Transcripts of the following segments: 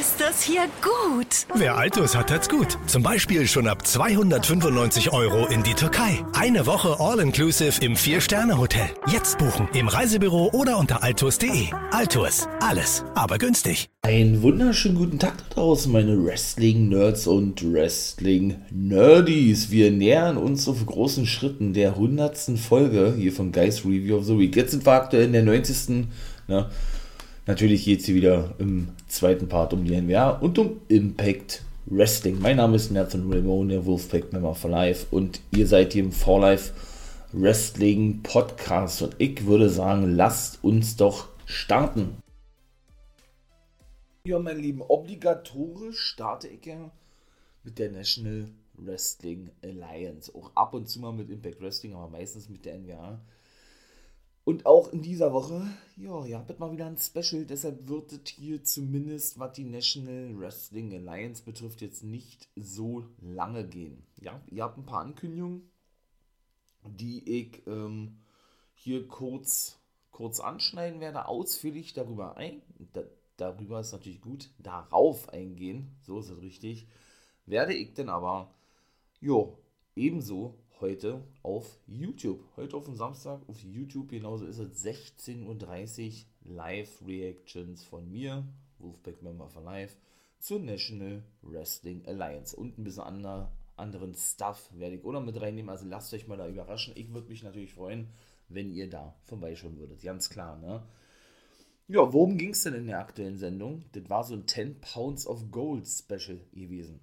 Ist das hier gut? Wer Altus hat, hat's gut. Zum Beispiel schon ab 295 Euro in die Türkei. Eine Woche All-Inclusive im Vier-Sterne-Hotel. Jetzt buchen im Reisebüro oder unter altus.de. Altus, alles, aber günstig. Einen wunderschönen guten Tag da draußen, meine Wrestling-Nerds und Wrestling-Nerdies. Wir nähern uns auf großen Schritten der 100. Folge hier von Guys Review of the Week. Jetzt sind wir aktuell in der 90. Ne? Natürlich geht es hier wieder im zweiten Part um die NWA und um Impact Wrestling. Mein Name ist Nathan Ramon, der Wolfpack Member for Life und ihr seid hier im For Life Wrestling Podcast und ich würde sagen, lasst uns doch starten. Ja, meine Lieben, obligatorisch starte ich ja mit der National Wrestling Alliance. Auch ab und zu mal mit Impact Wrestling, aber meistens mit der NWA. Und auch in dieser Woche, ja, ihr habt mal wieder ein Special, deshalb wird es hier zumindest, was die National Wrestling Alliance betrifft, jetzt nicht so lange gehen. Ja, ihr habt ein paar Ankündigungen, die ich ähm, hier kurz, kurz anschneiden werde, ausführlich darüber ein. Da, darüber ist natürlich gut, darauf eingehen, so ist es richtig. Werde ich denn aber, jo, ebenso heute auf YouTube. Heute auf dem Samstag auf YouTube, genauso ist es 16.30 Uhr Live-Reactions von mir, Wolfpack Member for Life, zur National Wrestling Alliance. Und ein bisschen ander, anderen Stuff werde ich auch noch mit reinnehmen, also lasst euch mal da überraschen. Ich würde mich natürlich freuen, wenn ihr da vorbeischauen würdet, ganz klar, ne? Ja, worum ging es denn in der aktuellen Sendung? Das war so ein 10 Pounds of Gold Special gewesen.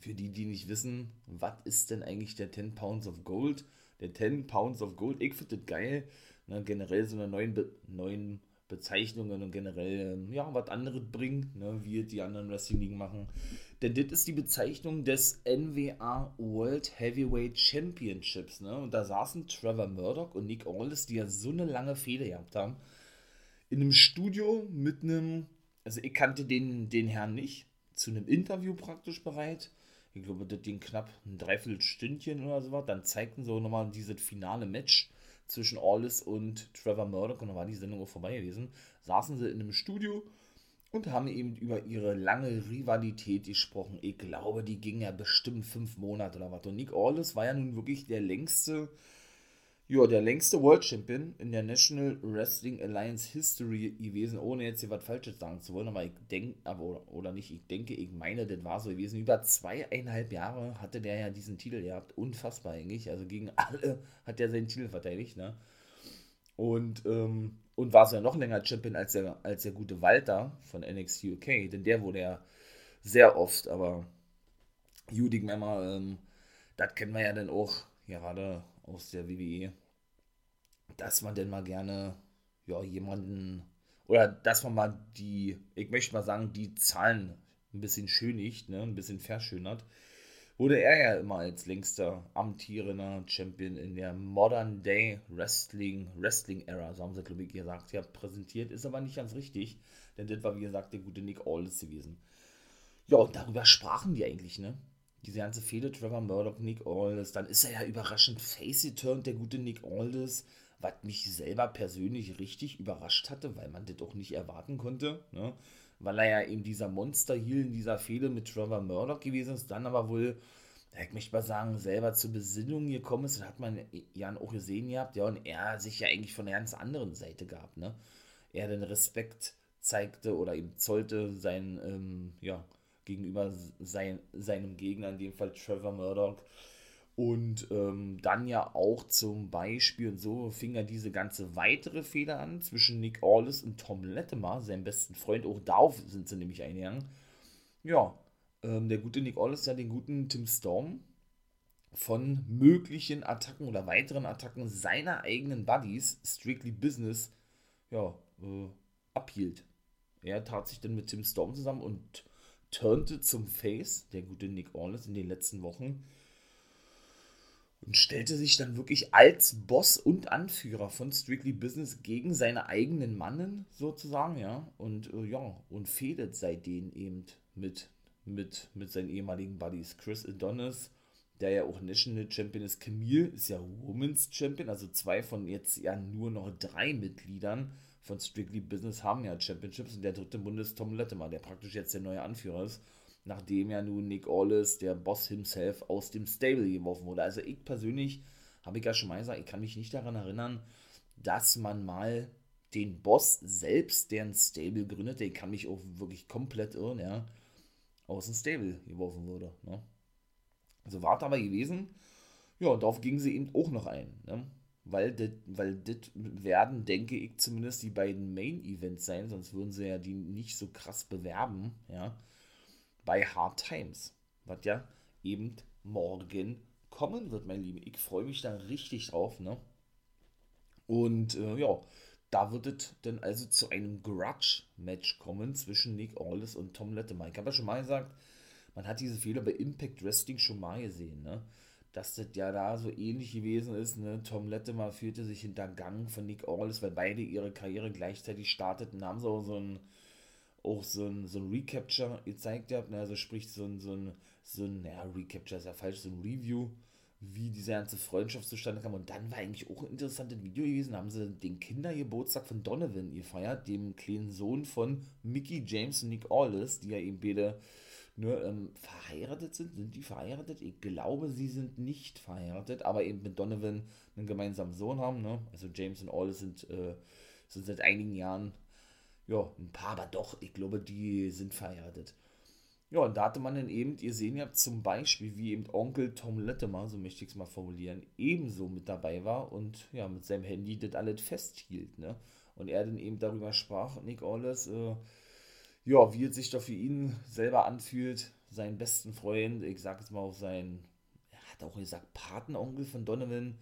Für die, die nicht wissen, was ist denn eigentlich der 10 Pounds of Gold? Der 10 Pounds of Gold, ich finde das geil. Ne, generell so eine neuen, Be neuen Bezeichnungen und generell, ähm, ja, was anderes bringen, ne, wie die anderen Wrestling-Ligen machen. Denn das ist die Bezeichnung des NWA World Heavyweight Championships. Ne? Und da saßen Trevor Murdoch und Nick Aldis, die ja so eine lange Fehde gehabt haben, in einem Studio mit einem, also ich kannte den, den Herrn nicht, zu einem Interview praktisch bereit ich glaube, das ging knapp ein Dreiviertelstündchen oder so was. Dann zeigten sie nochmal dieses finale Match zwischen Allis und Trevor Murdoch und dann war die Sendung auch vorbei gewesen. Saßen sie in einem Studio und haben eben über ihre lange Rivalität gesprochen. Ich glaube, die ging ja bestimmt fünf Monate oder was. Und Nick Aldis war ja nun wirklich der längste ja, der längste World Champion in der National Wrestling Alliance History gewesen, ohne jetzt hier was Falsches sagen zu wollen, aber ich denke, aber oder nicht, ich denke, ich meine, das war so gewesen. Über zweieinhalb Jahre hatte der ja diesen Titel gehabt, unfassbar eigentlich. Also gegen alle hat er seinen Titel verteidigt, ne? Und, ähm, und war so ja noch länger Champion als der, als der gute Walter von NXT UK, denn der wurde ja sehr oft, aber Judy Memmer, ähm, das kennen wir ja dann auch gerade aus der WWE, dass man denn mal gerne ja, jemanden oder dass man mal die, ich möchte mal sagen, die Zahlen ein bisschen schönigt, ne, ein bisschen verschönert, wurde er ja immer als längster amtierender Champion in der Modern Day Wrestling, Wrestling Era, so haben sie, glaube ich, gesagt, ja, präsentiert, ist aber nicht ganz richtig, denn das war, wie gesagt, der gute Nick Aldis gewesen. Ja, und darüber sprachen die eigentlich, ne? Diese ganze Fehde Trevor Murdoch, Nick Aldis, dann ist er ja überraschend face-returned, der gute Nick Aldis, was mich selber persönlich richtig überrascht hatte, weil man das auch nicht erwarten konnte, ne? weil er ja eben dieser Monster-Heel in dieser Fehde mit Trevor Murdoch gewesen ist, dann aber wohl, ich möchte mal sagen, selber zur Besinnung gekommen ist, das hat man ja auch gesehen gehabt, ja, und er sich ja eigentlich von einer ganz anderen Seite gab, ne? Er den Respekt zeigte oder ihm zollte sein, ähm, ja, gegenüber sein, seinem Gegner, in dem Fall Trevor Murdoch. Und ähm, dann ja auch zum Beispiel, und so fing ja diese ganze weitere Fehler an zwischen Nick Aldis und Tom Latimer, seinem besten Freund. Auch darauf sind sie nämlich eingegangen. Ja, ähm, der gute Nick Aldis ja den guten Tim Storm von möglichen Attacken oder weiteren Attacken seiner eigenen Buddies, Strictly Business, ja, äh, abhielt. Er tat sich dann mit Tim Storm zusammen und turnte zum Face, der gute Nick Aldis in den letzten Wochen. und stellte sich dann wirklich als Boss und Anführer von Strictly Business gegen seine eigenen Mannen sozusagen, ja, und äh, ja, und fehlt seitdem eben mit, mit, mit seinen ehemaligen Buddies. Chris Adonis, der ja auch National Champion ist, Camille ist ja Women's Champion, also zwei von jetzt ja nur noch drei Mitgliedern von Strictly Business haben ja Championships und der dritte Bund ist Tom Latimer, der praktisch jetzt der neue Anführer ist nachdem ja nun Nick Aldis, der Boss himself, aus dem Stable geworfen wurde. Also ich persönlich, habe ich ja schon mal gesagt, ich kann mich nicht daran erinnern, dass man mal den Boss selbst, der ein Stable gründete, ich kann mich auch wirklich komplett irren, ja, aus dem Stable geworfen wurde. Ne? Also war aber gewesen. Ja, darauf gingen sie eben auch noch ein. Ne? Weil das weil werden, denke ich, zumindest die beiden Main-Events sein, sonst würden sie ja die nicht so krass bewerben, ja bei Hard Times, was ja eben morgen kommen wird, mein Lieben. Ich freue mich da richtig drauf, ne? Und äh, ja, da wird es dann also zu einem Grudge-Match kommen zwischen Nick Aldis und Tom Latimer. Ich habe ja schon mal gesagt, man hat diese Fehler bei Impact Wrestling schon mal gesehen, ne? Dass das ja da so ähnlich gewesen ist, ne? Tom Latimer fühlte sich hintergangen von Nick Aldis, weil beide ihre Karriere gleichzeitig starteten, haben so, so ein auch so ein, so ein Recapture gezeigt habt, ne? also sprich so ein, so ein, so ein, naja, Recapture ist ja falsch, so ein Review, wie diese ganze Freundschaft zustande kam. Und dann war eigentlich auch ein interessantes Video gewesen, da haben sie den Kindergeburtstag von Donovan gefeiert, dem kleinen Sohn von Mickey James und Nick Aldis, die ja eben beide nur ähm, verheiratet sind. Sind die verheiratet? Ich glaube, sie sind nicht verheiratet, aber eben mit Donovan einen gemeinsamen Sohn haben. Ne? Also James und Aldis sind, äh, sind seit einigen Jahren ja, ein paar, aber doch, ich glaube, die sind verheiratet. Ja, und da hatte man dann eben, ihr seht ja zum Beispiel, wie eben Onkel Tom Latimer, so möchte ich es mal formulieren, ebenso mit dabei war und ja, mit seinem Handy das alles festhielt, ne? Und er dann eben darüber sprach, Nick Orles, äh, ja, wie es sich doch für ihn selber anfühlt, seinen besten Freund, ich sag jetzt mal auch seinen, er hat auch gesagt, Patenonkel von Donovan,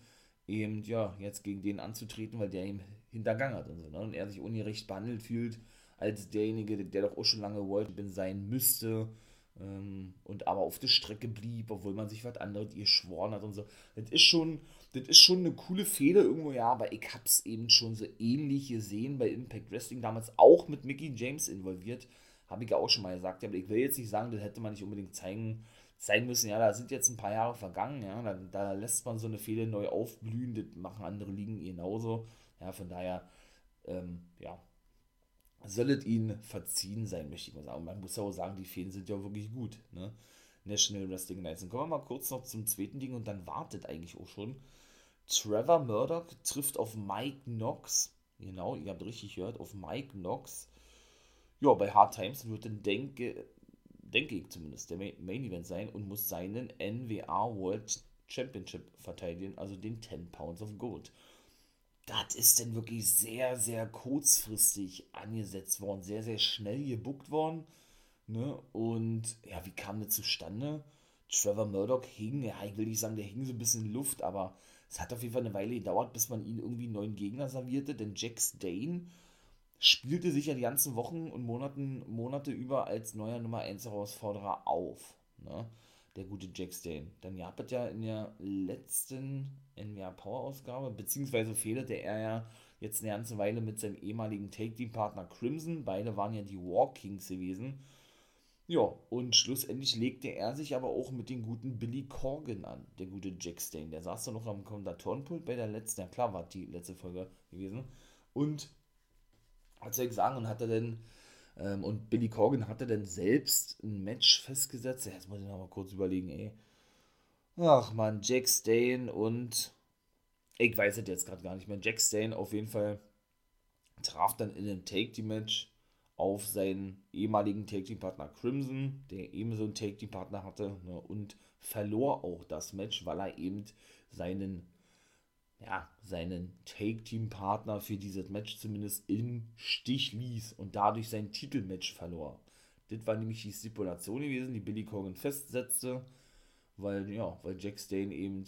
eben, ja, jetzt gegen den anzutreten, weil der ihm hintergangen hat und so, ne? Und er sich ungerecht behandelt fühlt, als derjenige, der doch auch schon lange World sein müsste ähm, und aber auf der Strecke blieb, obwohl man sich was anderes geschworen hat und so. Das ist schon, das ist schon eine coole Fehde irgendwo, ja, aber ich hab's eben schon so ähnlich gesehen bei Impact Wrestling, damals auch mit Mickey James involviert, habe ich ja auch schon mal gesagt, aber ich will jetzt nicht sagen, das hätte man nicht unbedingt zeigen zeigen müssen, ja, da sind jetzt ein paar Jahre vergangen, ja, da, da lässt man so eine Fehde neu aufblühen, das machen andere Ligen genauso. Ja, von daher, ähm, ja, soll es ihnen verziehen sein, möchte ich mal sagen. Man muss ja auch sagen, die Fäden sind ja wirklich gut, ne? National Wrestling Nights. Dann kommen wir mal kurz noch zum zweiten Ding und dann wartet eigentlich auch schon. Trevor Murdoch trifft auf Mike Knox. Genau, ihr habt richtig gehört, auf Mike Knox. Ja, bei Hard Times wird dann, denke, denke ich zumindest, der Main Event sein und muss seinen NWA World Championship verteidigen, also den 10 Pounds of Gold. Das ist dann wirklich sehr, sehr kurzfristig angesetzt worden, sehr, sehr schnell gebuckt worden. Ne? Und ja, wie kam das zustande? Trevor Murdoch hing, ja, ich will nicht sagen, der hing so ein bisschen in Luft, aber es hat auf jeden Fall eine Weile gedauert, bis man ihn irgendwie einen neuen Gegner servierte, denn Jack Stane spielte sich ja die ganzen Wochen und Monaten, Monate über als neuer Nummer 1 Herausforderer auf. Ne? Der gute Jack Stane. Dann gab es ja in der letzten NWA Power Ausgabe, beziehungsweise fehlete er ja jetzt eine ganze Weile mit seinem ehemaligen Take-Team-Partner Crimson. Beide waren ja die War Kings gewesen. Ja, und schlussendlich legte er sich aber auch mit dem guten Billy Corgan an, der gute Jack Stane. Der saß da noch am Kommentatorenpult bei der letzten, ja klar war die letzte Folge gewesen. Und hat sie gesagt und hatte dann, ähm, und Billy Corgan hatte dann selbst ein Match festgesetzt. Jetzt muss ich noch mal kurz überlegen, ey. Ach man, Jack Stane und ich weiß es jetzt gerade gar nicht mehr. Jack Stane auf jeden Fall traf dann in einem Take-Team-Match auf seinen ehemaligen Take-Team-Partner Crimson, der ebenso einen Take-Team-Partner hatte, ne, und verlor auch das Match, weil er eben seinen ja, seinen Take-Team-Partner für dieses Match zumindest im Stich ließ und dadurch sein Titelmatch verlor. Das war nämlich die Stipulation gewesen, die Billy Corgan festsetzte, weil, ja, weil Jack Stane eben,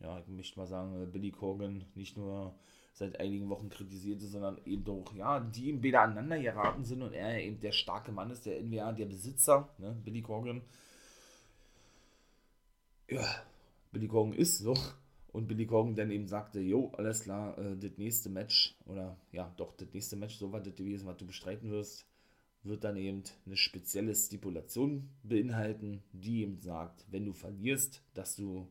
ja, ich möchte mal sagen, äh, Billy Corgan nicht nur seit einigen Wochen kritisierte, sondern eben doch, ja, die ihm beide aneinander geraten sind und er eben der starke Mann ist, der NWA, der Besitzer, ne, Billy Corgan. Ja, Billy Corgan ist so. Und Billy Corgan dann eben sagte, jo, alles klar, äh, das nächste Match, oder ja, doch, das nächste Match, so war das gewesen, was du bestreiten wirst, wird dann eben eine spezielle Stipulation beinhalten, die eben sagt, wenn du verlierst, dass du,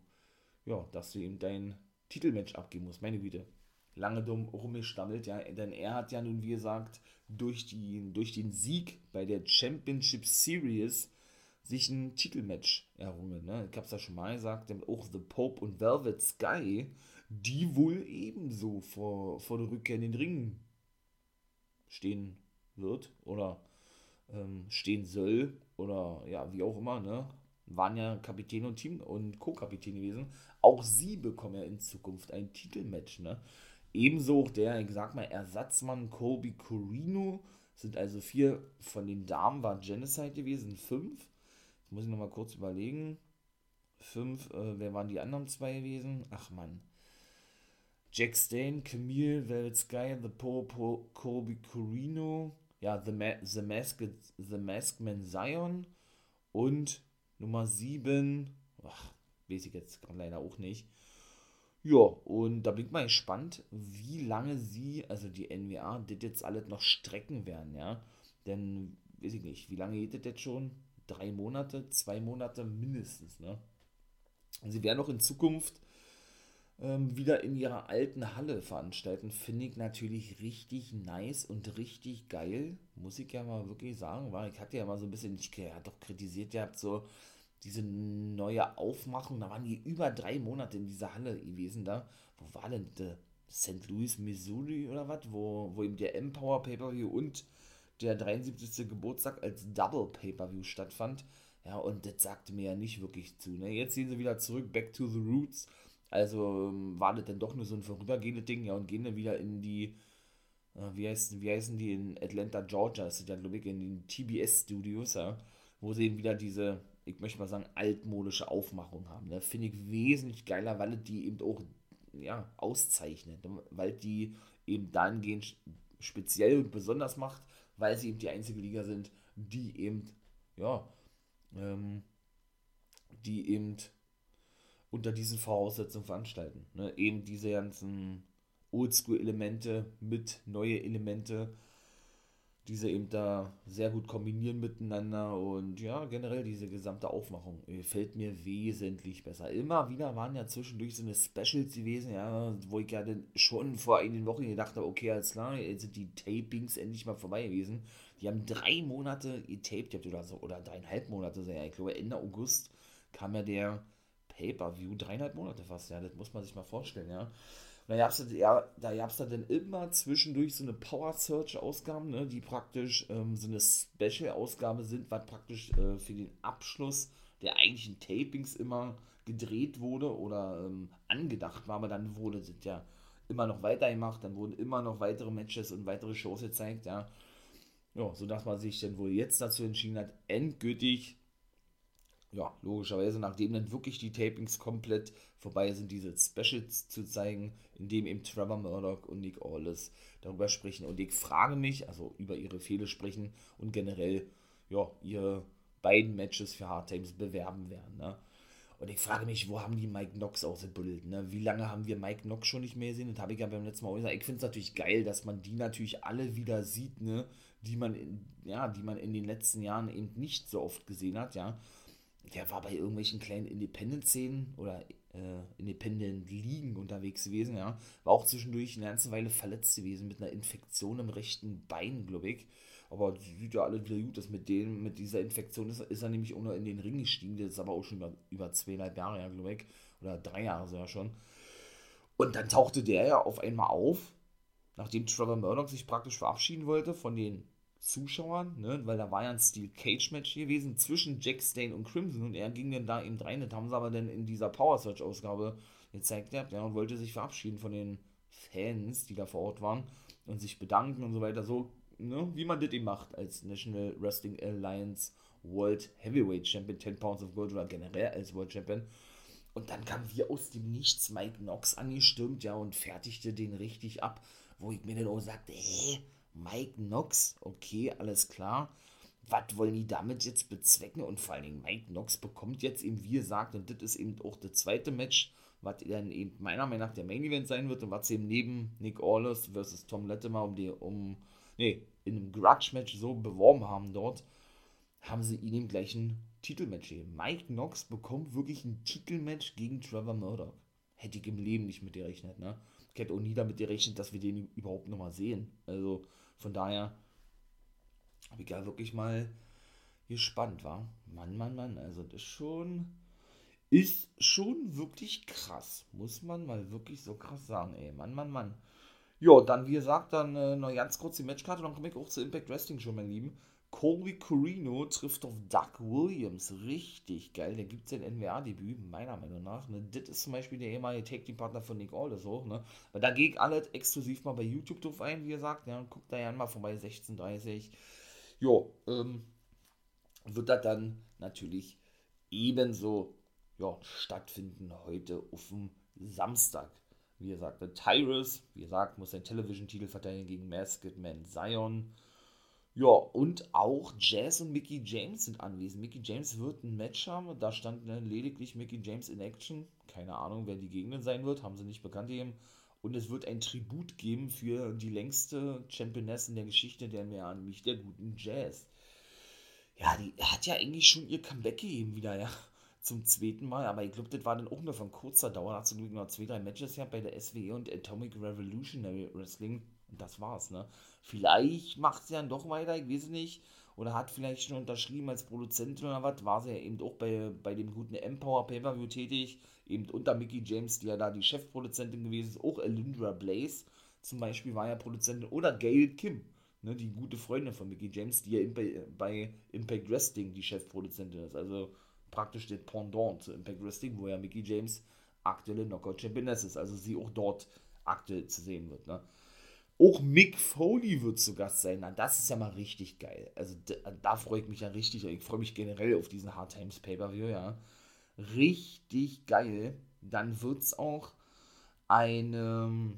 ja, dass du eben dein Titelmatch abgeben musst. Meine Güte, lange dumm rumgestammelt, ja, denn er hat ja nun, wie gesagt, durch, die, durch den Sieg bei der Championship Series sich ein Titelmatch errungen. Ne? Ich hab's ja schon mal gesagt, auch The Pope und Velvet Sky, die wohl ebenso vor, vor der Rückkehr in den Ring stehen wird oder ähm, stehen soll oder ja, wie auch immer, ne? Waren ja Kapitän und Team und Co-Kapitän gewesen. Auch sie bekommen ja in Zukunft ein Titelmatch, ne? Ebenso auch der, ich sag mal, Ersatzmann Colby Corino. Sind also vier von den Damen, war Genocide gewesen, fünf. Muss ich nochmal kurz überlegen. Fünf, äh, wer waren die anderen zwei gewesen? Ach man. Jack Stain, Camille, Velvet Sky, The Pope, Colby Corino, ja, The, Ma The, Masked, The Masked Man Zion und Nummer 7, ach, weiß ich jetzt leider auch nicht. Ja, und da bin ich mal gespannt, wie lange sie, also die NWA, das jetzt alles noch strecken werden, ja. Denn, weiß ich nicht, wie lange geht das jetzt schon? Drei Monate, zwei Monate mindestens, ne? Sie werden auch in Zukunft ähm, wieder in ihrer alten Halle veranstalten, finde ich natürlich richtig nice und richtig geil, muss ich ja mal wirklich sagen, weil ich hatte ja mal so ein bisschen, ich ja doch kritisiert, ihr habt so diese neue Aufmachung, da waren die über drei Monate in dieser Halle gewesen da, wo war denn der St. Louis, Missouri oder was, wo, wo eben der Empower Pay-Per-View und der 73. Geburtstag als Double Pay-Per-View stattfand, ja, und das sagte mir ja nicht wirklich zu, ne, jetzt sehen sie wieder zurück, back to the roots, also ähm, war das dann doch nur so ein vorübergehendes Ding, ja, und gehen dann wieder in die, äh, wie, heißen, wie heißen die, in Atlanta, Georgia, das sind ja, glaube ich, in den TBS-Studios, ja, wo sie eben wieder diese, ich möchte mal sagen, altmodische Aufmachung haben. Ne? Finde ich wesentlich geiler, weil die eben auch, ja, auszeichnet, ne? weil die eben dahingehend speziell und besonders macht, weil sie eben die einzige Liga sind, die eben, ja, ähm, die eben unter diesen Voraussetzungen veranstalten. Ne? Eben diese ganzen Oldschool-Elemente mit neue Elemente, diese eben da sehr gut kombinieren miteinander und ja, generell diese gesamte Aufmachung gefällt mir wesentlich besser. Immer wieder waren ja zwischendurch so eine Specials gewesen, ja, wo ich ja dann schon vor einigen Wochen gedacht habe, okay, alles klar, jetzt sind die Tapings endlich mal vorbei gewesen. Die haben drei Monate getaped oder so, oder dreieinhalb Monate, ja, ich glaube Ende August kam ja der Pay-Per-View, dreieinhalb Monate fast, ja, das muss man sich mal vorstellen, ja. Da gab es ja, da dann immer zwischendurch so eine Power Search-Ausgaben, ne, die praktisch ähm, so eine Special-Ausgabe sind, was praktisch äh, für den Abschluss der eigentlichen Tapings immer gedreht wurde oder ähm, angedacht war, aber dann wurde das ja immer noch weitergemacht, dann wurden immer noch weitere Matches und weitere Shows gezeigt, ja. Ja, sodass man sich dann wohl jetzt dazu entschieden hat, endgültig ja, logischerweise, nachdem dann wirklich die Tapings komplett vorbei sind, diese Specials zu zeigen, in dem eben Trevor Murdoch und Nick Aldis darüber sprechen. Und ich frage mich, also über ihre Fehler sprechen und generell, ja, ihre beiden Matches für Hard Times bewerben werden, ne? Und ich frage mich, wo haben die Mike Knox ausgebildet? Ne? Wie lange haben wir Mike Knox schon nicht mehr gesehen? Das habe ich ja beim letzten Mal auch gesagt. Ich finde es natürlich geil, dass man die natürlich alle wieder sieht, ne? die man in, ja, die man in den letzten Jahren eben nicht so oft gesehen hat, ja der war bei irgendwelchen kleinen Independent-Szenen oder äh, Independent-Ligen unterwegs gewesen, ja. War auch zwischendurch eine ganze Weile verletzt gewesen mit einer Infektion im rechten Bein, glaube ich. Aber sieht ja alle wieder gut, dass mit dem, mit dieser Infektion ist, ist er nämlich auch noch in den Ring gestiegen. Das ist aber auch schon über, über zweieinhalb Jahre, ja, glaube ich. Oder drei Jahre sogar schon. Und dann tauchte der ja auf einmal auf, nachdem Trevor Murdoch sich praktisch verabschieden wollte von den Zuschauern, ne? weil da war ja ein Steel Cage Match gewesen zwischen Jack Stain und Crimson und er ging dann da eben rein. Das haben sie aber dann in dieser Power Search Ausgabe gezeigt gehabt, ja, und wollte sich verabschieden von den Fans, die da vor Ort waren und sich bedanken und so weiter, so, ne? wie man das eben macht als National Wrestling Alliance World Heavyweight Champion, 10 Pounds of Gold oder generell als World Champion. Und dann kam wie aus dem Nichts Mike Knox angestürmt, ja, und fertigte den richtig ab, wo ich mir dann auch sagte, hä, Mike Knox, okay, alles klar. was wollen die damit jetzt bezwecken? Und vor allen Dingen Mike Knox bekommt jetzt eben, wie gesagt, und das ist eben auch das zweite Match, was dann eben meiner Meinung nach der Main Event sein wird und was eben neben Nick Aldis versus Tom Latimer um die, um, nee, in einem Grudge-Match so beworben haben dort, haben sie ihm den gleichen Titelmatch gegeben. Mike Knox bekommt wirklich ein Titelmatch gegen Trevor Murdoch. Hätte ich im Leben nicht mit gerechnet, ne? Ich hätte auch nie damit gerechnet, dass wir den überhaupt nochmal sehen. Also von daher habe ich ja wirklich mal gespannt, war. Mann, Mann, Mann, also das ist schon, ist schon wirklich krass, muss man mal wirklich so krass sagen, ey, Mann, Mann, Mann. Ja, dann wie gesagt, dann äh, noch ganz kurz die Matchkarte, dann komme ich auch zur Impact Wrestling schon, mein Lieben. Colby Corino trifft auf Doug Williams. Richtig geil. Der gibt sein NWA-Debüt, meiner Meinung nach. Ne? Das ist zum Beispiel der ehemalige Take-Team-Partner von Nick Aldis auch. Ne? Aber da gehe ich alles exklusiv mal bei YouTube drauf ein, wie gesagt. Ja, guckt da ja mal vorbei, 16.30 Jo, ähm, wird das dann natürlich ebenso ja, stattfinden heute auf dem Samstag. Wie gesagt, Tyrus, wie gesagt, muss sein Television-Titel verteidigen gegen Masked Man Zion. Ja, und auch Jazz und Mickey James sind anwesend. Mickey James wird ein Match haben. Da stand ne, lediglich Mickey James in Action. Keine Ahnung, wer die Gegner sein wird. Haben sie nicht bekannt gegeben. Und es wird ein Tribut geben für die längste Championess in der Geschichte der MWA, nämlich der guten Jazz. Ja, die hat ja eigentlich schon ihr Comeback gegeben wieder, ja. Zum zweiten Mal. Aber ich glaube, das war dann auch nur von kurzer Dauer. Hat sie nur zwei, drei Matches ja bei der SWE und Atomic Revolutionary Wrestling. Und das war's, ne? Vielleicht macht sie dann doch weiter, ich weiß nicht. Oder hat vielleicht schon unterschrieben als Produzentin oder was. War sie ja eben auch bei, bei dem guten Empower Pay-Per-View tätig. Eben unter Mickey James, die ja da die Chefproduzentin gewesen ist. Auch Alindra Blaze zum Beispiel war ja Produzentin. Oder Gail Kim, ne, die gute Freundin von Mickey James, die ja bei, bei Impact Wrestling die Chefproduzentin ist. Also praktisch der Pendant zu Impact Wrestling, wo ja Mickey James aktuelle Knockout Championess ist. Also sie auch dort aktuell zu sehen wird. Ne? Auch Mick Foley wird zu Gast sein. Na, das ist ja mal richtig geil. Also da, da freue ich mich ja richtig. Ich freue mich generell auf diesen Hard Times Pay-Per-View, ja. Richtig geil. Dann wird es auch eine,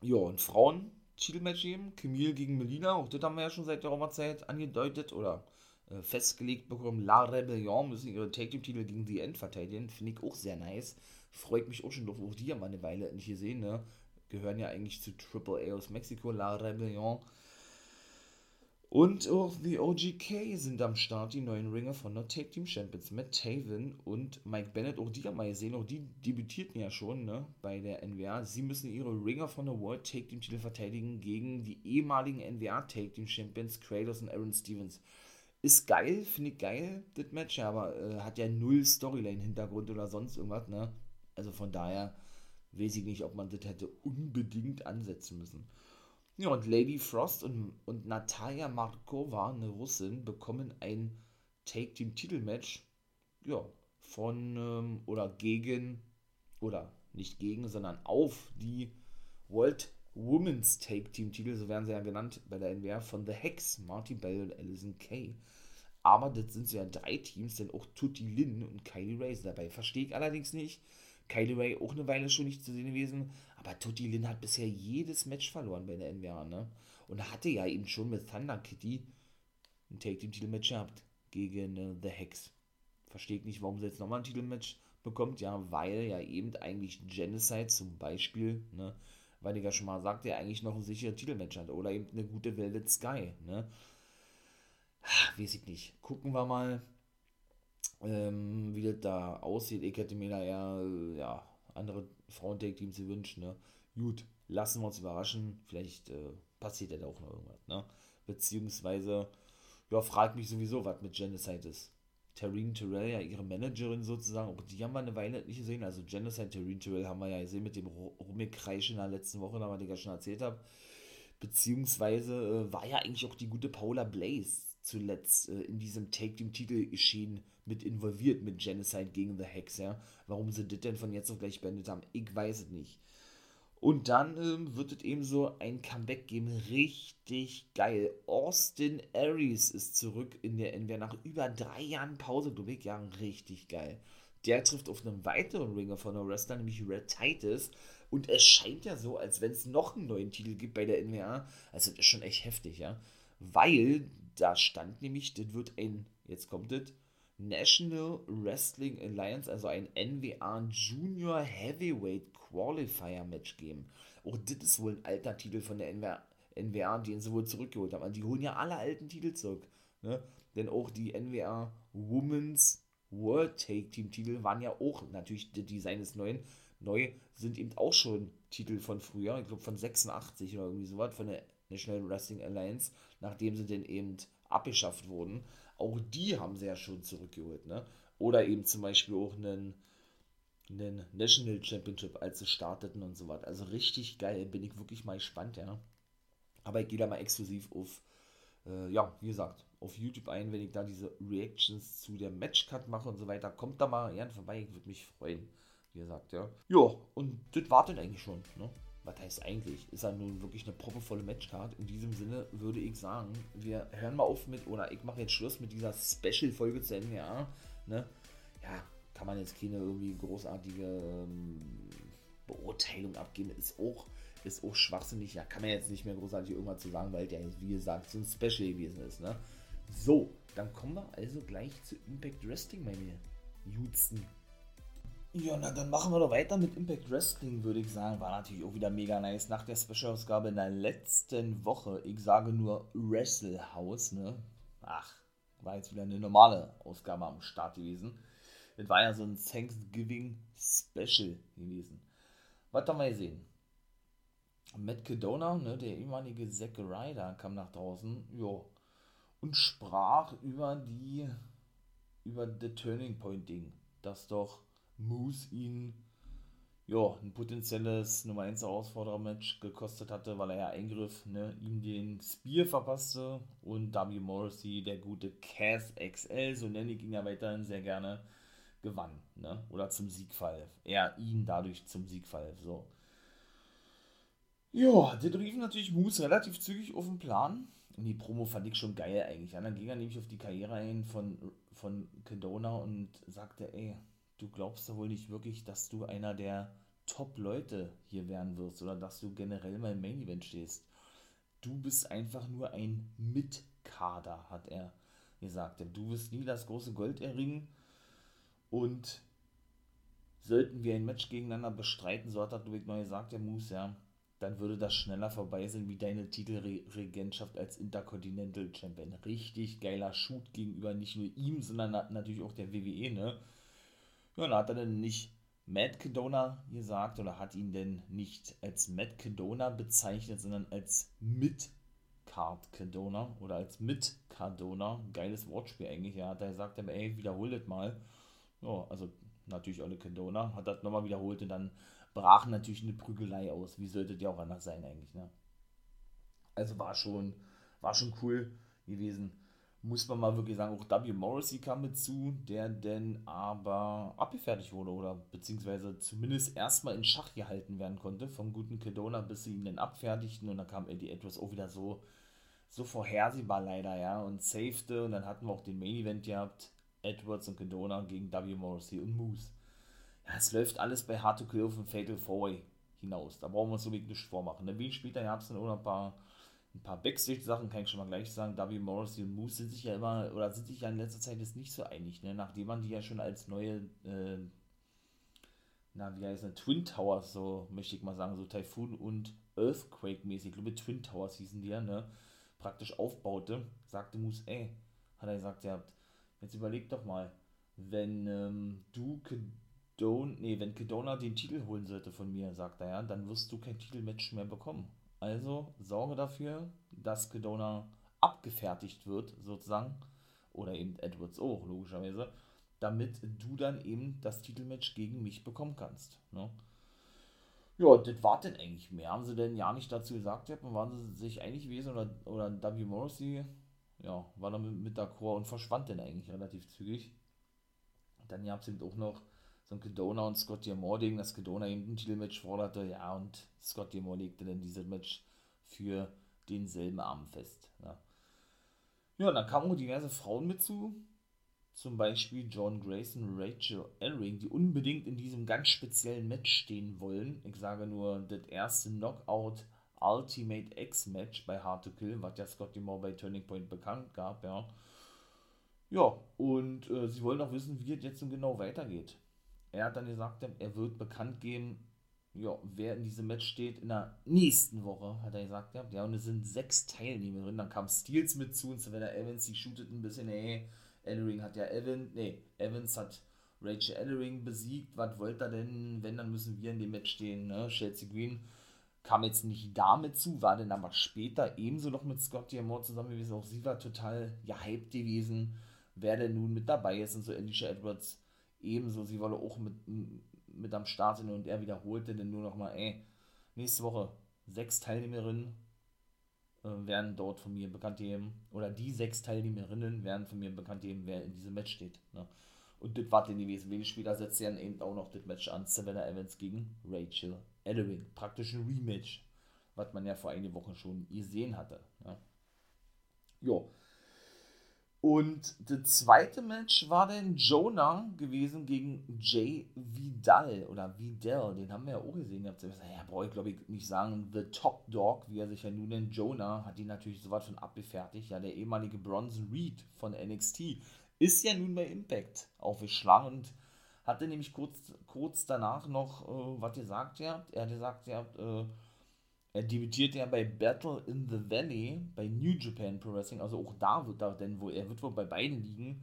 ja, ein Frauen-Titelmatch geben. Camille gegen Melina. Auch das haben wir ja schon seit der Zeit angedeutet oder äh, festgelegt bekommen. La Rebellion müssen ihre Take-Team-Titel gegen The End verteidigen. Finde ich auch sehr nice. Freut mich auch schon drauf. Auch die haben wir eine Weile nicht gesehen, ne? Gehören ja eigentlich zu AAA aus Mexiko, La Rebellion. Und auch die OGK sind am Start, die neuen Ringer von der Take Team Champions. Matt Taven und Mike Bennett, auch die haben wir gesehen, auch die debütierten ja schon ne, bei der NWA. Sie müssen ihre Ringer von der World Take Team Titel verteidigen gegen die ehemaligen NWA Take Team Champions Kratos und Aaron Stevens. Ist geil, finde ich geil, das Match, aber äh, hat ja null Storyline-Hintergrund oder sonst irgendwas, ne? Also von daher weiß ich nicht, ob man das hätte unbedingt ansetzen müssen. Ja, und Lady Frost und, und Natalia Markova, eine Russin, bekommen ein Take-Team-Titelmatch, ja, von ähm, oder gegen, oder nicht gegen, sondern auf die World Women's Take-Team-Titel, so werden sie ja genannt bei der NWR, von The Hex, Marty Bell und Alison Kay. Aber das sind ja drei Teams, denn auch Tutti Lynn und Kylie Ray dabei. Verstehe ich allerdings nicht, Kylie Ray auch eine Weile schon nicht zu sehen gewesen. Aber Tutti Lin hat bisher jedes Match verloren bei der NWA, ne? Und hatte ja eben schon mit Thunder Kitty ein Take-Team-Titelmatch gehabt gegen äh, The Hex. Versteht nicht, warum sie jetzt nochmal ein Titelmatch bekommt. Ja, weil ja eben eigentlich Genocide zum Beispiel, ne? Weil ich ja schon mal sagte, er eigentlich noch ein sicheres Titelmatch hat. Oder eben eine gute Velvet Sky, ne? Weiß ich nicht. Gucken wir mal ähm, wie das da aussieht. Ich hätte mir da eher ja, andere Frauentag-Teams gewünscht. Ne? Gut, lassen wir uns überraschen. Vielleicht äh, passiert ja da auch noch irgendwas. Ne? Beziehungsweise, ja, fragt mich sowieso, was mit Genocide ist. Tareen Terrell, ja, ihre Managerin sozusagen, auch die haben wir eine Weile nicht gesehen. Also Genocide, Tareen Terrell haben wir ja gesehen mit dem Rumgekreisch in der letzten Woche, da was ich ja schon erzählt habe. Beziehungsweise äh, war ja eigentlich auch die gute Paula Blaze zuletzt äh, in diesem Take Team Titel geschehen mit involviert mit Genocide gegen The Hex, ja. Warum sie das denn von jetzt auf gleich beendet haben, ich weiß es nicht. Und dann ähm, wird es eben so ein Comeback geben, richtig geil. Austin Aries ist zurück in der NWR nach über drei Jahren Pause, glaube ich, ja, richtig geil. Der trifft auf einen weiteren Ringer von der Wrestler, nämlich Red Titus. Und es scheint ja so, als wenn es noch einen neuen Titel gibt bei der NWA. Also das ist schon echt heftig, ja. Weil da stand nämlich, das wird ein, jetzt kommt das, National Wrestling Alliance, also ein NWA Junior Heavyweight Qualifier Match geben. Auch das ist wohl ein alter Titel von der NWA, NWA den sie wohl zurückgeholt haben. Also die holen ja alle alten Titel zurück. Ne? Denn auch die NWA Women's World Take Team Titel waren ja auch natürlich der Design des neuen. Neu sind eben auch schon Titel von früher, ich glaube von 86 oder irgendwie sowas, von der National Wrestling Alliance, nachdem sie dann eben abgeschafft wurden. Auch die haben sie ja schon zurückgeholt, ne? Oder eben zum Beispiel auch einen, einen National Championship, als sie starteten und so weiter. Also richtig geil, bin ich wirklich mal gespannt, ja. Aber ich gehe da mal exklusiv auf, äh, ja, wie gesagt, auf YouTube ein, wenn ich da diese Reactions zu der Matchcut mache und so weiter. Kommt da mal gern vorbei, ich würde mich freuen. Wie gesagt, ja. Ja, und das wartet eigentlich schon, ne? Was heißt eigentlich? Ist ja nun wirklich eine proppevolle Matchcard. In diesem Sinne würde ich sagen, wir hören mal auf mit, oder ich mache jetzt Schluss mit dieser Special-Folge zu NWA. Ne? Ja, kann man jetzt keine irgendwie großartige ähm, Beurteilung abgeben. Ist auch ist auch schwachsinnig. Ja, kann man jetzt nicht mehr großartig irgendwas zu sagen, weil der, wie gesagt, so ein Special gewesen ist. Ne? So, dann kommen wir also gleich zu Impact Wrestling, meine Jutsen. Ja, na dann machen wir doch weiter mit Impact Wrestling, würde ich sagen. War natürlich auch wieder mega nice. Nach der Special-Ausgabe in der letzten Woche, ich sage nur Wrestle House, ne? Ach, war jetzt wieder eine normale Ausgabe am Start gewesen. Das war ja so ein Thanksgiving Special gewesen. Was haben wir gesehen? Matt Kedona, ne, der ehemalige Zack Ryder, kam nach draußen, jo, und sprach über die, über The Turning Point Ding, dass doch Moose ihn, ja, ein potenzielles Nummer 1 Herausforderer-Match gekostet hatte, weil er ja Eingriff, ne, ihm den Spear verpasste und W. Morrissey, der gute Cass XL, so nenne ich ihn ja weiterhin sehr gerne, gewann, ne, oder zum Sieg verhalf. Er ihn dadurch zum Sieg verhalf, so. Ja, der rief natürlich Moose relativ zügig auf den Plan. Und die Promo fand ich schon geil eigentlich. Ja, dann ging er nämlich auf die Karriere ein von, von Kedona und sagte, ey, du glaubst doch wohl nicht wirklich, dass du einer der Top-Leute hier werden wirst oder dass du generell mal im Main-Event stehst. Du bist einfach nur ein Mitkader, hat er gesagt. Du wirst nie das große Gold erringen und sollten wir ein Match gegeneinander bestreiten, so hat er, du mal gesagt, der Moose, ja, dann würde das schneller vorbei sein wie deine Titelregentschaft als Intercontinental Champion. Richtig geiler Shoot gegenüber nicht nur ihm, sondern natürlich auch der WWE, ne? Ja, da hat er denn nicht Matt Cadona gesagt oder hat ihn denn nicht als Matt Cadona bezeichnet, sondern als Mid-Card Cadona oder als Mid-Cardona. Geiles Wortspiel eigentlich, ja. Sagt er, ey, wiederhol das mal. Ja, also natürlich alle Cadona, hat das nochmal wiederholt und dann brach natürlich eine Prügelei aus. Wie sollte die auch anders sein eigentlich, ne? Also war schon, war schon cool gewesen. Muss man mal wirklich sagen, auch W. Morrissey kam mit zu, der denn aber abgefertigt wurde oder beziehungsweise zumindest erstmal in Schach gehalten werden konnte vom guten Kedona, bis sie ihn dann abfertigten und dann kam Eddie Edwards auch wieder so, so vorhersehbar leider, ja, und safete und dann hatten wir auch den Main Event gehabt, Edwards und Kedona gegen W. Morrissey und Moose ja, es läuft alles bei Hard to Kill auf ein Fatal 4 hinaus. Da brauchen wir uns so wirklich nicht vormachen. Ein wenig später gab es dann auch noch ein paar, ein paar Backstage-Sachen, kann ich schon mal gleich sagen. W. Morrissey und Moose sind sich ja immer, oder sind sich ja in letzter Zeit jetzt nicht so einig, ne? nachdem man die ja schon als neue, äh, na, wie heißt das, Twin Towers, so möchte ich mal sagen, so Typhoon und Earthquake-mäßig, ich glaube Twin Towers hießen die ja, ne? praktisch aufbaute, sagte Moose, ey, hat er gesagt, ihr habt, jetzt überlegt doch mal, wenn ähm, du Kedona, nee, wenn Kedona den Titel holen sollte von mir, sagt er ja, dann wirst du kein Titelmatch mehr bekommen. Also sorge dafür, dass Kedona abgefertigt wird, sozusagen, oder eben Edwards auch, logischerweise, damit du dann eben das Titelmatch gegen mich bekommen kannst. Ne? Ja, das war denn eigentlich mehr. Haben sie denn ja nicht dazu gesagt, ja, waren sie sich einig gewesen oder, oder W. Morrissey, ja, war dann mit, mit d'accord und verschwand dann eigentlich relativ zügig. Dann gab es eben auch noch so ein Kedona und Scott Diamore Ding, dass Kedona eben ein Titelmatch forderte, ja, und Scott Diamore legte dann dieses Match für denselben Abend fest. Ja, ja dann kamen auch diverse Frauen mit zu, zum Beispiel John Grayson, Rachel Elring, die unbedingt in diesem ganz speziellen Match stehen wollen. Ich sage nur, das erste Knockout Ultimate X-Match bei Hard to Kill, was ja Scotty Moore bei Turning Point bekannt gab, ja. Ja, und äh, sie wollen auch wissen, wie es jetzt genau weitergeht. Er hat dann gesagt, er wird bekannt geben, ja, wer in diesem Match steht in der nächsten Woche, hat er gesagt. Ja, und es sind sechs Teilnehmerinnen. Dann kam Steels mit zu und Savannah Evans, die shootet ein bisschen, ey, Ellering hat ja Evan, nee, Evans hat Rachel Ellering besiegt. Was wollte er denn, wenn, dann müssen wir in dem Match stehen, ne? Chelsea Green kam jetzt nicht damit zu, war dann aber später ebenso noch mit Scott Diamond zusammen gewesen. Auch sie war total gehypt gewesen, wer denn nun mit dabei ist und so Alicia Edwards ebenso. Sie wolle auch mit mit am Start sind und er wiederholte dann nur noch mal, ey, nächste Woche sechs Teilnehmerinnen äh, werden dort von mir bekannt geben, oder die sechs Teilnehmerinnen werden von mir bekannt geben, wer in diesem Match steht. Ne? Und das war dann gewesen. Wenig später setzt er dann eben auch noch das Match an, Savannah Evans gegen Rachel Ellering. Praktisch ein Rematch, was man ja vor einigen Wochen schon gesehen hatte. Ne? Jo. Und das zweite Match war dann Jonah gewesen gegen Jay Vidal oder Vidal, den haben wir ja auch gesehen. Ihr habt gesagt, ja, brauche ich glaube ich nicht sagen, The Top Dog, wie er sich ja nun nennt. Jonah hat ihn natürlich so was von abgefertigt. Ja, der ehemalige Bronson Reed von NXT ist ja nun bei Impact aufgeschlagen und hatte nämlich kurz, kurz danach noch äh, was gesagt, ja. Er hat gesagt, ja, äh, er debütiert ja bei Battle in the Valley bei New Japan Pro Wrestling, also auch da wird er denn wohl, er wird wohl bei beiden liegen,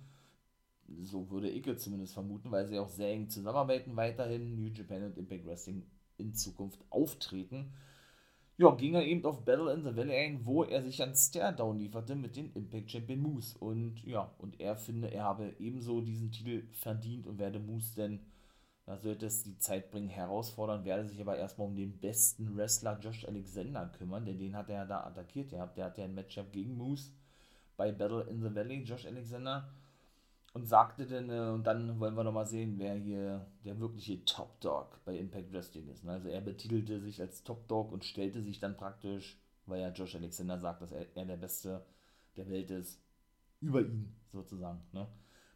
so würde ich zumindest vermuten, weil sie auch sehr eng zusammenarbeiten weiterhin, New Japan und Impact Wrestling in Zukunft auftreten. Ja, ging er eben auf Battle in the Valley ein, wo er sich an Stairdown lieferte mit dem Impact Champion Moose. Und ja, und er finde, er habe ebenso diesen Titel verdient und werde Moose denn da sollte es die Zeit bringen, herausfordern, werde sich aber erstmal um den besten Wrestler Josh Alexander kümmern, denn den hat er ja da attackiert gehabt. Der hat ja ein Matchup gegen Moose bei Battle in the Valley, Josh Alexander. Und sagte dann, äh, und dann wollen wir nochmal sehen, wer hier der wirkliche Top Dog bei Impact Wrestling ist. Also er betitelte sich als Top Dog und stellte sich dann praktisch, weil ja Josh Alexander sagt, dass er, er der Beste der Welt ist, über ihn sozusagen. Ne?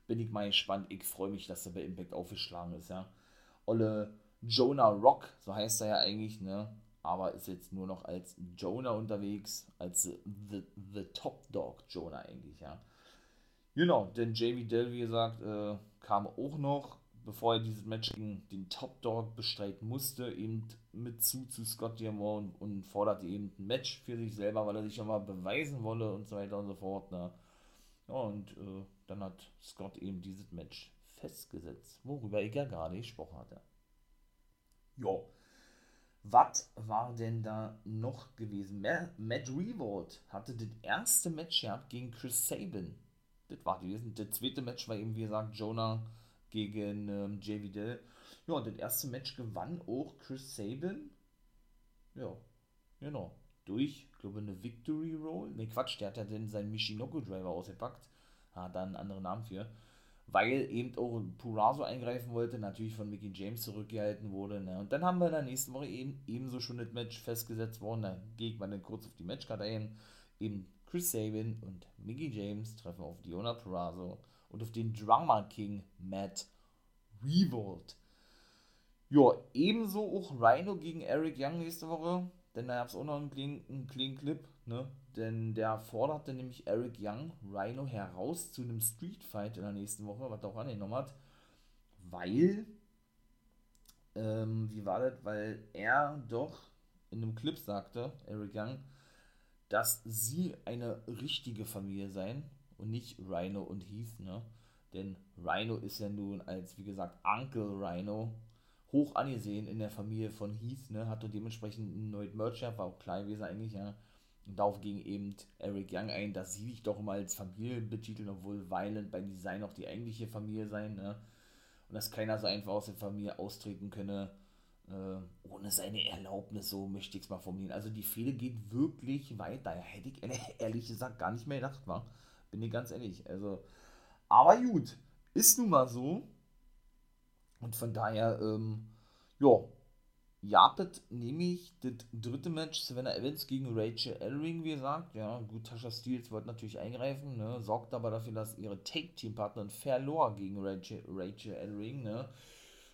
Bin ich mal gespannt. Ich freue mich, dass er bei Impact aufgeschlagen ist, ja. Olle Jonah Rock, so heißt er ja eigentlich, ne? Aber ist jetzt nur noch als Jonah unterwegs, als the, the Top Dog Jonah eigentlich, ja. Genau, denn JV Dell, wie gesagt, äh, kam auch noch, bevor er dieses Match gegen den Top Dog bestreiten musste, eben mit zu zu Scott Diamond und, und forderte eben ein Match für sich selber, weil er sich nochmal beweisen wolle und so weiter und so fort. Ne? Ja, und äh, dann hat Scott eben dieses Match festgesetzt, worüber ich ja gerade gesprochen hatte. Jo. Was war denn da noch gewesen? Matt Revolt hatte das erste Match gehabt gegen Chris Sabin. Das war gewesen. Das zweite Match war eben, wie gesagt, Jonah gegen ähm, JV Dill. Ja, das erste Match gewann auch Chris Sabin. Ja, genau. Durch, glaube ich, eine Victory Roll. Ne, Quatsch, der hat ja dann seinen Michinoku Driver ausgepackt. Hat da einen anderen Namen für weil eben auch Purazo eingreifen wollte, natürlich von Mickey James zurückgehalten wurde. Ne? Und dann haben wir in der nächsten Woche eben ebenso schon das Match festgesetzt worden. Da gehe ich mal dann kurz auf die Matchkarte ein. Eben Chris Sabin und Mickey James treffen auf Diona Purazo und auf den Drama King Matt Revolt. Ja, ebenso auch Rhino gegen Eric Young nächste Woche, denn da gab es auch noch einen clean, einen clean Clip, ne? Denn der forderte nämlich Eric Young Rhino heraus zu einem Streetfight in der nächsten Woche, was er auch angenommen hat, weil, ähm, wie war das, weil er doch in einem Clip sagte, Eric Young, dass sie eine richtige Familie seien und nicht Rhino und Heath, ne? Denn Rhino ist ja nun als, wie gesagt, Uncle Rhino hoch angesehen in der Familie von Heath, ne? Hatte dementsprechend ein neues Merch, war auch klein gewesen eigentlich, ja und darauf ging eben Eric Young ein, dass sie sich doch immer als Familie betiteln, obwohl Violent bei Design auch die eigentliche Familie sein. Ne? Und dass keiner so einfach aus der Familie austreten könne, äh, ohne seine Erlaubnis, so möchte ich es mal formulieren. Also die Fehde geht wirklich weit. Daher hätte ich ehrlich gesagt gar nicht mehr gedacht, war. Bin ich ganz ehrlich. Also, aber gut, ist nun mal so. Und von daher, ähm, ja, Japet nehme ich das dritte Match Savannah Evans gegen Rachel Ellering, wie gesagt. Ja, gut, Tasha Steels wollte natürlich eingreifen, ne, sorgt aber dafür, dass ihre Take-Team-Partnerin verlor gegen Rachel, Rachel Ellering. Ne.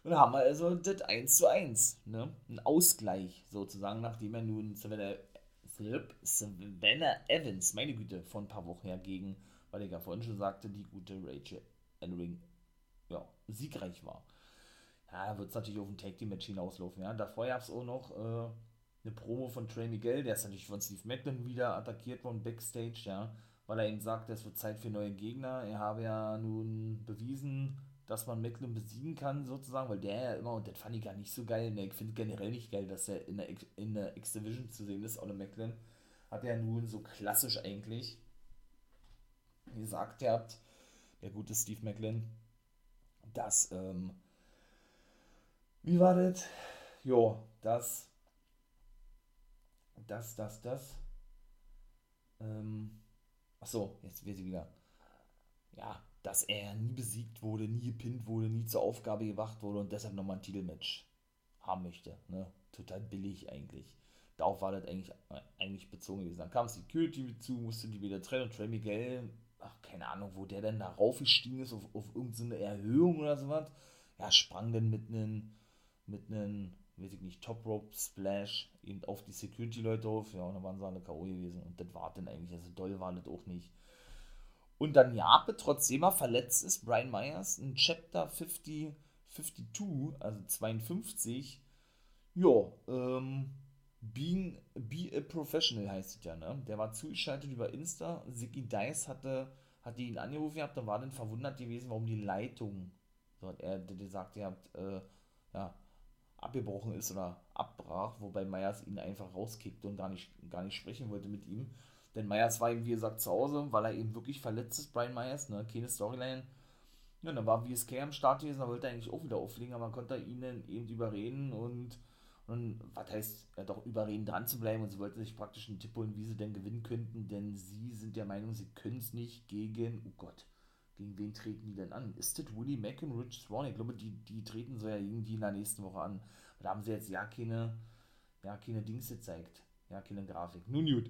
Und da haben wir also das 1 zu 1, ne, ein Ausgleich sozusagen, nachdem er nun Savannah Savannah Evans, meine Güte, vor ein paar Wochen her gegen, weil ich ja vorhin schon sagte, die gute Rachel Enring ja, siegreich war. Ja, wird es natürlich auf ein Tag Team Match hinauslaufen. Ja. Davor gab es auch noch äh, eine Promo von Trey Miguel, der ist natürlich von Steve Macklin wieder attackiert worden backstage, ja, weil er eben sagt, es wird Zeit für neue Gegner. Er habe ja nun bewiesen, dass man Macklin besiegen kann, sozusagen, weil der ja immer, und das fand ich gar nicht so geil, ne, ich finde generell nicht geil, dass er in der, in der X-Division zu sehen ist, Ole Macklin, hat er nun so klassisch eigentlich gesagt, ihr habt, der gute Steve Macklin, dass, ähm, wie war das? Jo, dass, das, das, das, ähm, achso, jetzt wird sie wieder, ja, dass er nie besiegt wurde, nie gepinnt wurde, nie zur Aufgabe gewacht wurde und deshalb nochmal ein Titelmatch haben möchte. Ne? Total billig eigentlich. Darauf war das eigentlich, eigentlich bezogen gewesen. Dann kam Security zu, musste die wieder trennen und Trey Miguel, ach, keine Ahnung, wo der denn da raufgestiegen ist, auf, auf irgendeine Erhöhung oder sowas. Ja, sprang dann mit einem, mit einem, weiß ich nicht, Top Rope Splash eben auf die Security-Leute auf. Ja, und dann waren sie alle K.O. gewesen. Und das war dann eigentlich, also doll war das auch nicht. Und dann Jape, trotzdem er verletzt ist, Brian Myers, in Chapter 50, 52, also 52, ja, ähm, being, be a professional heißt es ja, ne? Der war zugeschaltet über Insta. Ziggy Dice hatte, hatte ihn angerufen gehabt und war dann verwundert gewesen, warum die Leitung, so hat er gesagt, ihr habt, äh, ja, abgebrochen ist oder abbrach, wobei Myers ihn einfach rauskickt und gar nicht, gar nicht sprechen wollte mit ihm. Denn Myers war eben, wie gesagt, zu Hause, weil er eben wirklich verletzt ist, Brian Myers, ne? keine Storyline. Ja, dann war VSK am Start gewesen, da wollte er eigentlich auch wieder auflegen, aber man konnte ihn dann eben überreden und, und was heißt, ja doch überreden, dran zu bleiben und sie wollten sich praktisch einen Tipp holen, wie sie denn gewinnen könnten, denn sie sind der Meinung, sie können es nicht gegen, oh Gott, gegen wen treten die denn an? Ist das Woody Mack und Rich Swan? Ich glaube, die, die treten so ja irgendwie in der nächsten Woche an. Da haben sie jetzt ja keine, ja, keine Dings gezeigt. Ja, keine Grafik. Nun gut.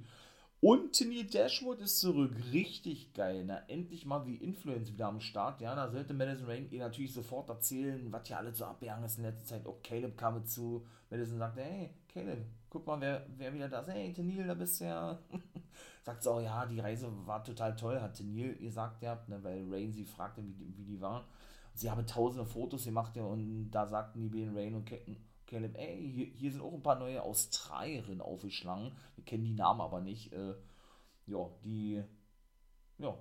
Und Tennille Dashwood ist zurück. Richtig geil. Na, endlich mal wie Influence wieder am Start. Ja, da sollte Madison Rain ihr natürlich sofort erzählen, was hier alles so abgegangen ist in letzter Zeit. Auch Caleb kam zu. Madison sagte, hey, Caleb, guck mal, wer, wer wieder da ist. Hey, Tennille, da bist du ja. sagt sie auch, ja, die Reise war total toll, hat Tennille gesagt, ja, ne, weil Rain sie fragte, wie die, wie die war. sie haben tausende Fotos gemacht, ja, und da sagten die beiden Rain und Caleb, ey, hier, hier, sind auch ein paar neue Australierinnen aufgeschlagen. Wir kennen die Namen aber nicht. Äh, ja, die, ja,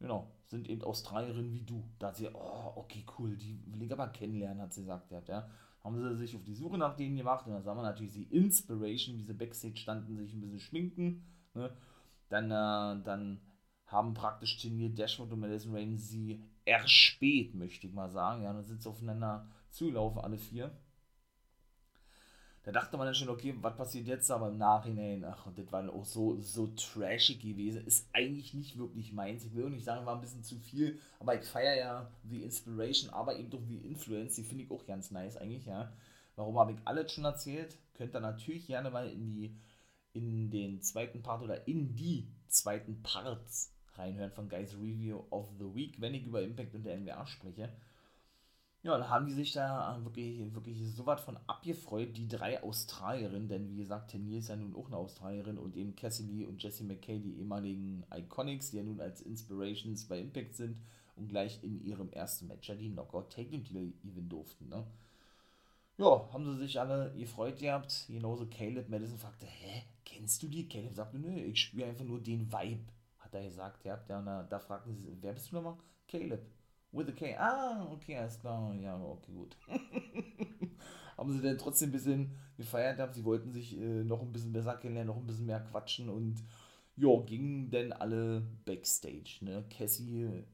genau, sind eben Australierinnen wie du. Da hat sie, oh, okay, cool, die will ich aber kennenlernen, hat sie gesagt. Ja, ja. Haben sie sich auf die Suche nach denen gemacht und dann sah man natürlich die Inspiration, wie sie Backstage standen, sich ein bisschen schminken. Ne? Dann, äh, dann haben praktisch Tenier Dashwood und Madison Rain sie erspäht, möchte ich mal sagen. Ja, dann sind sie aufeinander zulaufen, alle vier da dachte man dann schon, okay, was passiert jetzt, aber im Nachhinein, ach, und das war auch so, so trashig gewesen, ist eigentlich nicht wirklich meins. Ich will auch nicht sagen, war ein bisschen zu viel, aber ich feiere ja The Inspiration, aber eben doch The Influence, die finde ich auch ganz nice eigentlich, ja. Warum habe ich alles schon erzählt? Könnt ihr natürlich gerne mal in die, in den zweiten Part oder in die zweiten Parts reinhören von Guys Review of the Week, wenn ich über Impact und der NWA spreche. Ja, da haben die sich da wirklich, wirklich so was von abgefreut, die drei Australierinnen, denn wie gesagt, Tenier ist ja nun auch eine Australierin und eben Cassie Lee und Jessie McKay, die ehemaligen Iconics, die ja nun als Inspirations bei Impact sind und gleich in ihrem ersten Match ja die Knockout Take Team even durften, ne? Ja, haben sie sich alle gefreut gehabt. Genauso Caleb Madison fragte, hä, kennst du die? Caleb sagte, nö, ich spüre einfach nur den Vibe, hat er gesagt. Ja, und da, da fragten sie, wer bist du nochmal? Caleb. With a K. Ah, okay, alles klar. Ja, okay, gut. haben sie dann trotzdem ein bisschen gefeiert haben. Sie wollten sich äh, noch ein bisschen besser kennenlernen, noch ein bisschen mehr quatschen und ja, gingen dann alle Backstage. Ne? Cassie,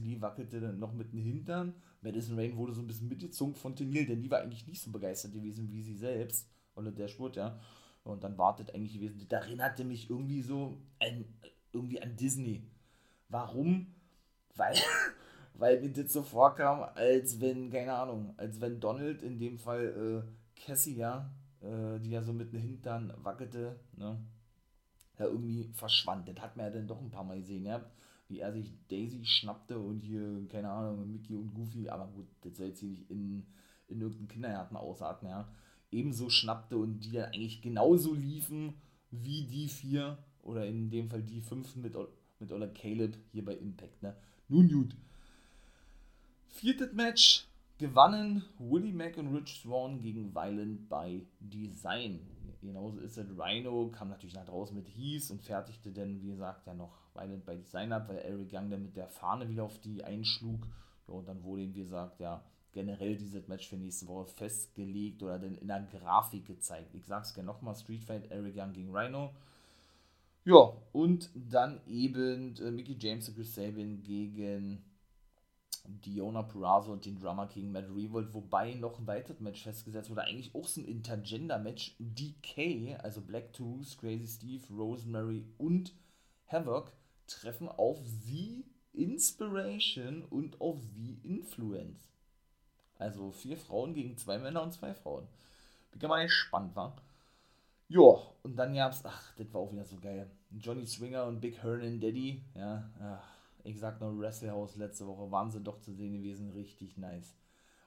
Lee wackelte dann noch mit dem Hintern. Madison Rain wurde so ein bisschen mitgezogen von Tenil, denn die war eigentlich nicht so begeistert gewesen wie sie selbst. Oder der Spurt, ja. Und dann wartet eigentlich gewesen. Das erinnerte mich irgendwie so an, irgendwie an Disney. Warum? Weil weil mir das so vorkam, als wenn, keine Ahnung, als wenn Donald, in dem Fall äh, Cassie, ja, äh, die ja so mit dem Hintern wackelte, ne, da irgendwie verschwand. Das hat man ja dann doch ein paar Mal gesehen, ja, wie er sich Daisy schnappte und hier, keine Ahnung, Mickey und Goofy, aber gut, das soll jetzt hier nicht in, in irgendeinen Kindergarten ausarten, ja, ebenso schnappte und die dann eigentlich genauso liefen, wie die vier oder in dem Fall die fünf mit, mit Ola Caleb hier bei Impact. Ne? Nun gut. Viertes Match gewannen Willie Mack und Rich Swan gegen Violent by Design. Genauso ist es. Rhino kam natürlich nach draußen mit Heath und fertigte dann, wie gesagt, ja noch Violent by Design ab, weil Eric Young dann mit der Fahne wieder auf die einschlug. Ja, und dann wurde ihm, gesagt, ja generell dieses Match für nächste Woche festgelegt oder dann in der Grafik gezeigt. Ich sag's gerne nochmal: Street Fight, Eric Young gegen Rhino. Ja, und dann eben äh, Mickey James und Chris Sabin gegen Diona Purrazzo und den Drummer King Matt Revolt, wobei noch ein weiteres Match festgesetzt wurde, eigentlich auch so ein Intergender-Match. DK, also Black Tools, Crazy Steve, Rosemary und Havoc treffen auf The Inspiration und auf The Influence. Also vier Frauen gegen zwei Männer und zwei Frauen. Bin mal gespannt, war. Ja, und dann gab's, ach, das war auch wieder so geil. Johnny Swinger und Big Hernan Daddy, ja, ich sag nur Wrestlehouse letzte Woche, waren sie doch zu sehen gewesen, richtig nice.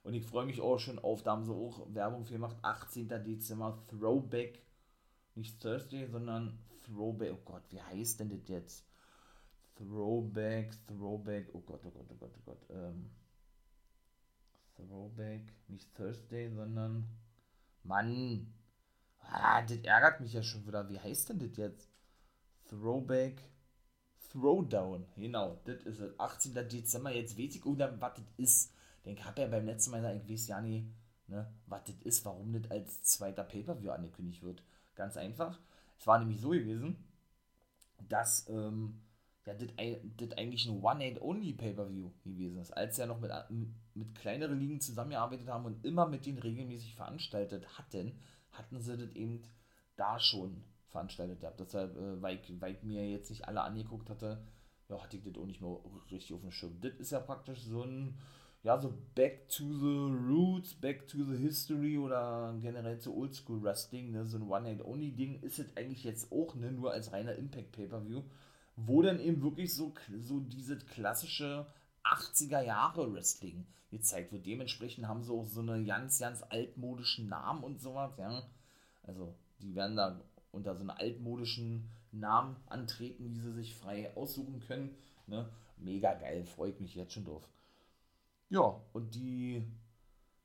Und ich freue mich auch schon auf, da haben sie auch Werbung für gemacht, 18. Dezember, Throwback, nicht Thursday, sondern Throwback, oh Gott, wie heißt denn das jetzt? Throwback, Throwback, oh Gott, oh Gott, oh Gott, oh Gott, ähm, Throwback, nicht Thursday, sondern, Mann, ah, das ärgert mich ja schon wieder, wie heißt denn das jetzt? Throwback, Throwdown, genau, das ist es. 18. Dezember, jetzt weiß ich oder was das ist. Ich habe ja beim letzten Mal gesagt, ich weiß ja nicht, ne, was das ist, warum das als zweiter Pay-Per-View angekündigt wird. Ganz einfach. Es war nämlich so gewesen, dass ähm, ja, das eigentlich ein One-Night-Only-Pay-Per-View gewesen ist. Als ja noch mit, mit kleineren Ligen zusammengearbeitet haben und immer mit denen regelmäßig veranstaltet hatten, hatten sie das eben da schon veranstaltet gehabt. Deshalb, äh, weil, ich, weil ich mir jetzt nicht alle angeguckt hatte, ja, hatte ich das auch nicht mehr richtig auf dem Schirm. Das ist ja praktisch so ein, ja, so Back to the Roots, Back to the History oder generell zu Oldschool Wrestling, ne, so ein One-Night-Only-Ding ist es eigentlich jetzt auch, ne, nur als reiner Impact-Pay-Per-View, wo dann eben wirklich so, so dieses klassische 80er Jahre Wrestling gezeigt wird. Dementsprechend haben sie auch so eine ganz, ganz altmodischen Namen und sowas, ja. Also, die werden da unter so einen altmodischen Namen antreten, die sie sich frei aussuchen können. Ne? Mega geil, freue ich mich jetzt schon drauf. Ja, und die,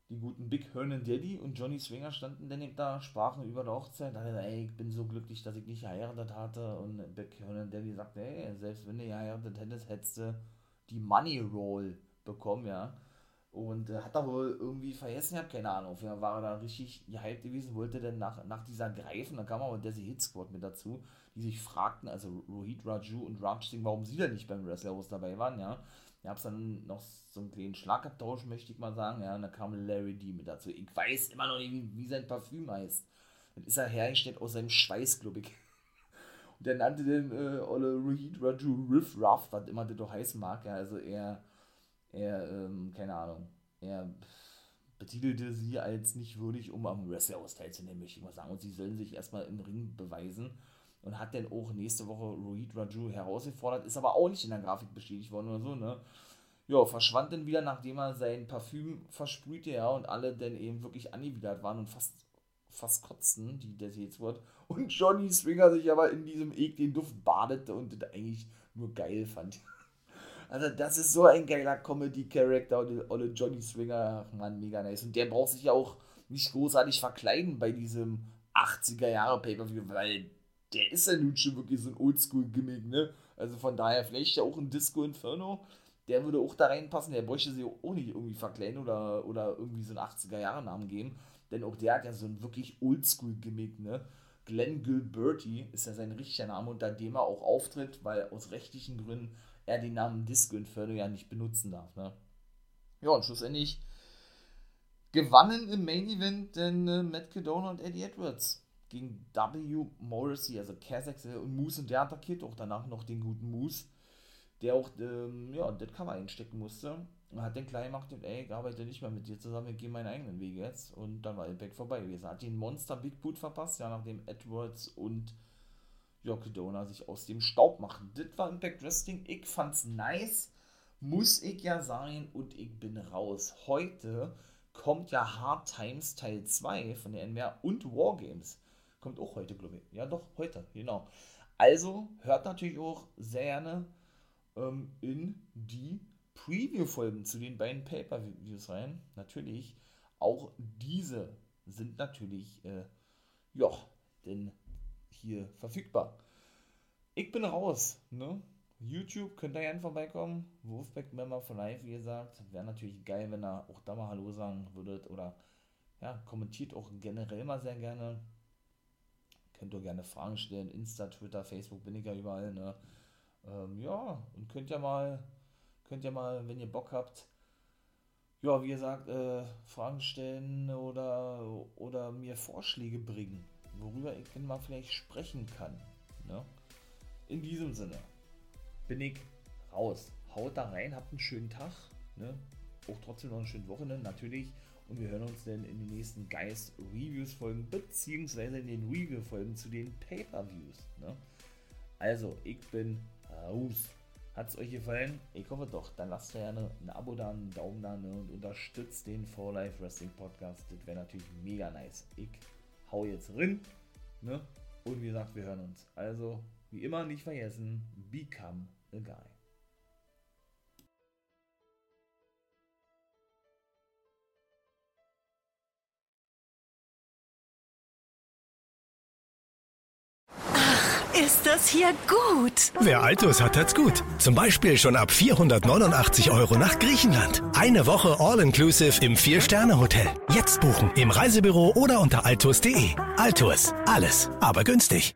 die guten Big Hernan Daddy und Johnny Swinger standen dann da, sprachen über die Hochzeit. Da dachte, ey, ich bin so glücklich, dass ich nicht geheiratet hatte. Und Big Hernan Daddy sagte, ey, selbst wenn du geheiratet hättest, hättest du die Money Roll bekommen, ja. Und äh, hat da wohl irgendwie vergessen, ich habe keine Ahnung. Auf war er da richtig gehypt gewesen, wollte dann nach, nach dieser Greifen, da kam aber Desi Hit Squad mit dazu, die sich fragten, also Rohit Raju und Raj Singh, warum sie denn nicht beim Wrestlerhaus dabei waren, ja. Da gab es dann noch so einen kleinen Schlagabtausch, möchte ich mal sagen, ja, und da kam Larry D mit dazu. Ich weiß immer noch nicht, wie, wie sein Parfüm heißt. Dann ist er hergestellt aus seinem Schweiß, glaube ich. Der nannte den äh, Olle Rohit Raju Riff Ruff, was immer das doch heißen mag, ja, also er er, ähm, keine Ahnung, er betitelte sie als nicht würdig, um am Wrestler-Haus teilzunehmen, möchte ich mal sagen. Und sie sollen sich erstmal im Ring beweisen. Und hat dann auch nächste Woche Rohit Raju herausgefordert, ist aber auch nicht in der Grafik bestätigt worden oder so, ne? Ja, verschwand dann wieder, nachdem er sein Parfüm versprühte, ja, und alle dann eben wirklich angewidert waren und fast, fast kotzten, die das jetzt wird. Und Johnny Swinger sich aber in diesem ekligen Duft badete und das eigentlich nur geil fand. Also, das ist so ein geiler Comedy-Charakter, Olle Johnny Swinger, ach man, mega nice. Und der braucht sich ja auch nicht großartig verkleiden bei diesem 80er-Jahre-Pay-Per-View, weil der ist ja nun schon wirklich so ein Oldschool-Gimmick, ne? Also von daher vielleicht ja auch ein Disco Inferno, der würde auch da reinpassen, der bräuchte sich auch nicht irgendwie verkleiden oder, oder irgendwie so einen 80er-Jahre-Namen geben, denn auch der hat ja so ein wirklich Oldschool-Gimmick, ne? Glenn Gilberti ist ja sein richtiger Name, unter dem er auch auftritt, weil aus rechtlichen Gründen er den Namen Disco Inferno ja nicht benutzen darf. Ne? Ja, und schlussendlich gewannen im Main Event denn äh, Matt Cadona und Eddie Edwards gegen W. Morrissey, also Kazakhstan und Moose und der attackiert auch danach noch den guten Moose, der auch ähm, ja, das Cover einstecken musste. Hat den klein gemacht ey, ich arbeite nicht mehr mit dir zusammen, ich gehe meinen eigenen Weg jetzt. Und dann war Impact vorbei gewesen. Hat den Monster Big Boot verpasst, ja, nachdem Edwards und Yokodona sich aus dem Staub machen. Das war Impact Wrestling. Ich fand's nice. Muss ich ja sagen. Und ich bin raus. Heute kommt ja Hard Times Teil 2 von der NWR und Wargames. Kommt auch heute, glaube ich. Ja, doch, heute, genau. Also hört natürlich auch sehr gerne ähm, in die Preview-Folgen zu den beiden Pay-Per-Views rein. Natürlich, auch diese sind natürlich, äh, ja, denn hier verfügbar. Ich bin raus, ne? YouTube könnt ihr gerne vorbeikommen. Wolfpack Member for Life, wie gesagt. Wäre natürlich geil, wenn ihr auch da mal Hallo sagen würdet oder ja, kommentiert auch generell mal sehr gerne. Könnt ihr gerne Fragen stellen. Insta, Twitter, Facebook bin ich ja überall, ne? Ähm, ja, und könnt ihr mal, könnt ihr mal, wenn ihr Bock habt, ja, wie gesagt, äh, Fragen stellen oder, oder mir Vorschläge bringen, worüber ich mal vielleicht sprechen kann. Ne? In diesem Sinne bin ich raus. Haut da rein, habt einen schönen Tag. Ne? Auch trotzdem noch eine schöne Woche, natürlich. Und wir hören uns dann in den nächsten Geist Reviews folgen, beziehungsweise in den Review folgen zu den Pay-Per-Views. Ne? Also, ich bin raus. Hat es euch gefallen? Ich hoffe doch. Dann lasst gerne ein Abo da, einen Daumen da ne? und unterstützt den For Life Wrestling Podcast. Das wäre natürlich mega nice. Ich hau jetzt rein. Ne? Und wie gesagt, wir hören uns. Also, wie immer nicht vergessen, become a guy. Ist das hier gut? Wer Altus hat, hat's gut. Zum Beispiel schon ab 489 Euro nach Griechenland. Eine Woche All-Inclusive im Vier-Sterne-Hotel. Jetzt buchen im Reisebüro oder unter altus.de. Altus, alles, aber günstig.